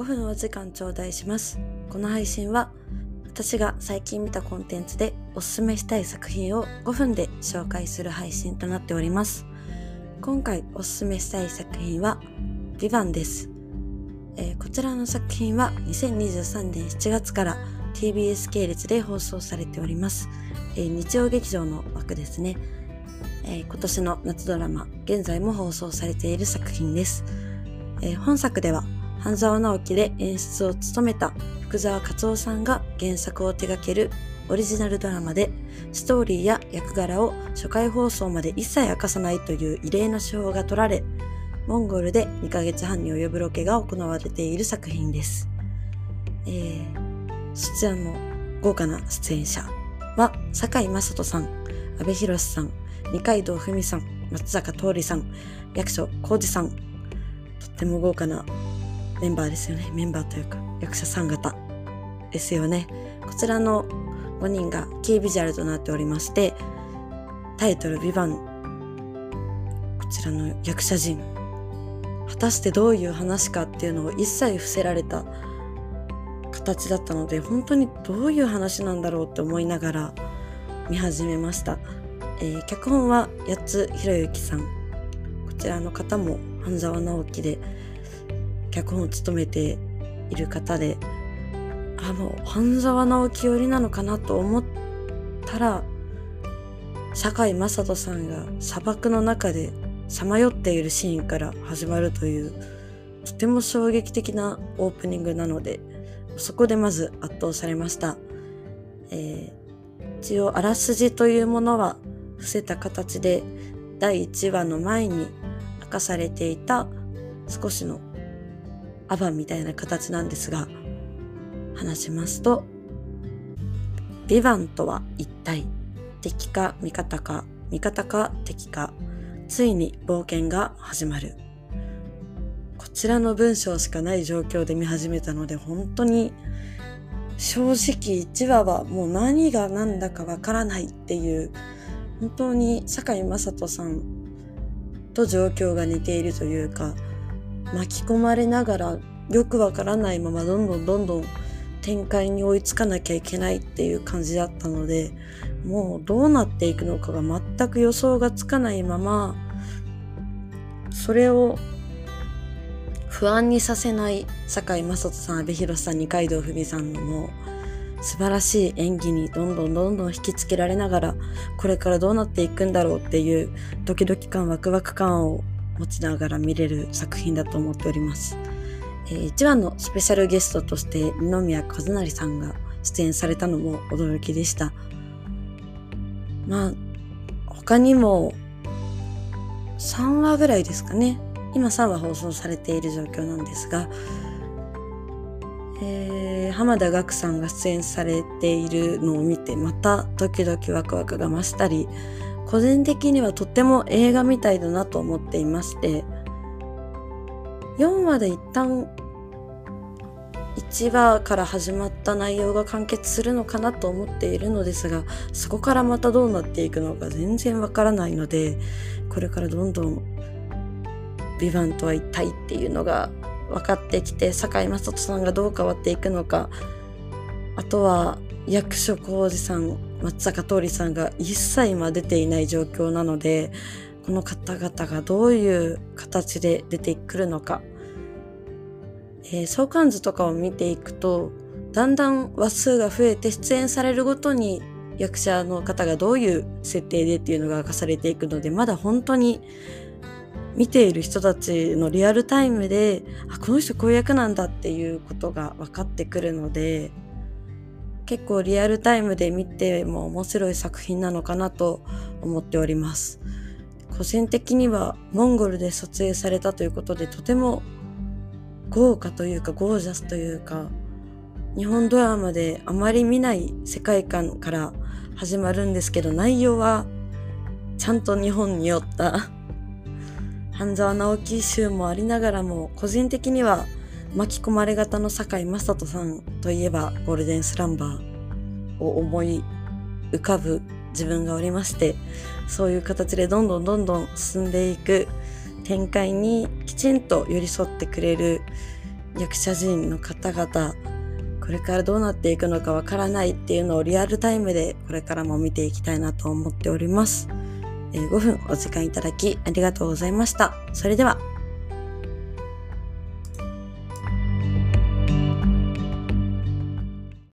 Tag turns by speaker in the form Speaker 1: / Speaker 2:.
Speaker 1: 5分お時間頂戴します。この配信は私が最近見たコンテンツでおすすめしたい作品を5分で紹介する配信となっております。今回おすすめしたい作品はビバンです、えー、こちらの作品は2023年7月から TBS 系列で放送されております。えー、日曜劇場の枠ですね。えー、今年の夏ドラマ、現在も放送されている作品です。え、本作では、半沢直樹で演出を務めた福沢克夫さんが原作を手掛けるオリジナルドラマで、ストーリーや役柄を初回放送まで一切明かさないという異例の手法が取られ、モンゴルで2ヶ月半に及ぶロケが行われている作品です。えー、そちらの豪華な出演者は、坂井雅人さん、阿部寛さん、二階堂ふみさん、松坂桃李さん、役所広司さん、とっても豪華なメンバーですよね。メンバーというか、役者さん方ですよね。こちらの5人がキービジュアルとなっておりまして、タイトル、ビバン、こちらの役者陣、果たしてどういう話かっていうのを一切伏せられた形だったので、本当にどういう話なんだろうって思いながら見始めました。えー、脚本は八津博之さん。こちらの方も半沢直樹で脚本を務めている方で、あ、もう半沢直樹寄りなのかなと思ったら、堺雅人さんが砂漠の中でさまよっているシーンから始まるという、とても衝撃的なオープニングなので、そこでまず圧倒されました。えー、一応あらすじというものは伏せた形で第1話の前に明かされていた少しのアバンみたいな形なんですが、話しますと、ビバンとは一体敵か味方か、味方か敵か、ついに冒険が始まる。こちらの文章しかない状況で見始めたので、本当に正直1話はもう何が何だかわからないっていう本当に堺雅人さんと状況が似ているというか巻き込まれながらよくわからないままどんどんどんどん展開に追いつかなきゃいけないっていう感じだったのでもうどうなっていくのかが全く予想がつかないままそれを不安にさせない堺雅人さん阿部寛さん二階堂ふみさんのも素晴らしい演技にどんどんどんどん引きつけられながら、これからどうなっていくんだろうっていうドキドキ感、ワクワク感を持ちながら見れる作品だと思っております。えー、一番のスペシャルゲストとして二宮和也さんが出演されたのも驚きでした。まあ、他にも3話ぐらいですかね。今3話放送されている状況なんですが、えー、浜田岳さんが出演されているのを見てまたドキドキワクワクが増したり個人的にはとっても映画みたいだなと思っていまして4話で一旦1話から始まった内容が完結するのかなと思っているのですがそこからまたどうなっていくのか全然わからないのでこれからどんどん「ビバンとは一体っていうのが分かってきて堺雅人さんがどう変わっていくのかあとは役所広司さん松坂桃李さんが一切今出ていない状況なのでこの方々がどういう形で出てくるのか、えー、相関図とかを見ていくとだんだん話数が増えて出演されるごとに役者の方がどういう設定でっていうのが明かされていくのでまだ本当に見ている人たちのリアルタイムで、あ、この人こういう役なんだっていうことが分かってくるので、結構リアルタイムで見ても面白い作品なのかなと思っております。個人的にはモンゴルで撮影されたということでとても豪華というかゴージャスというか日本ドラマであまり見ない世界観から始まるんですけど内容はちゃんと日本に寄った半沢直樹集もありながらも個人的には巻き込まれ型の堺雅人さんといえばゴールデンスランバーを思い浮かぶ自分がおりましてそういう形でどんどんどんどん進んでいく展開にきちんと寄り添ってくれる役者陣の方々、これからどうなっていくのかわからないっていうのをリアルタイムでこれからも見ていきたいなと思っております。え5分お時間いただきありがとうございました。それでは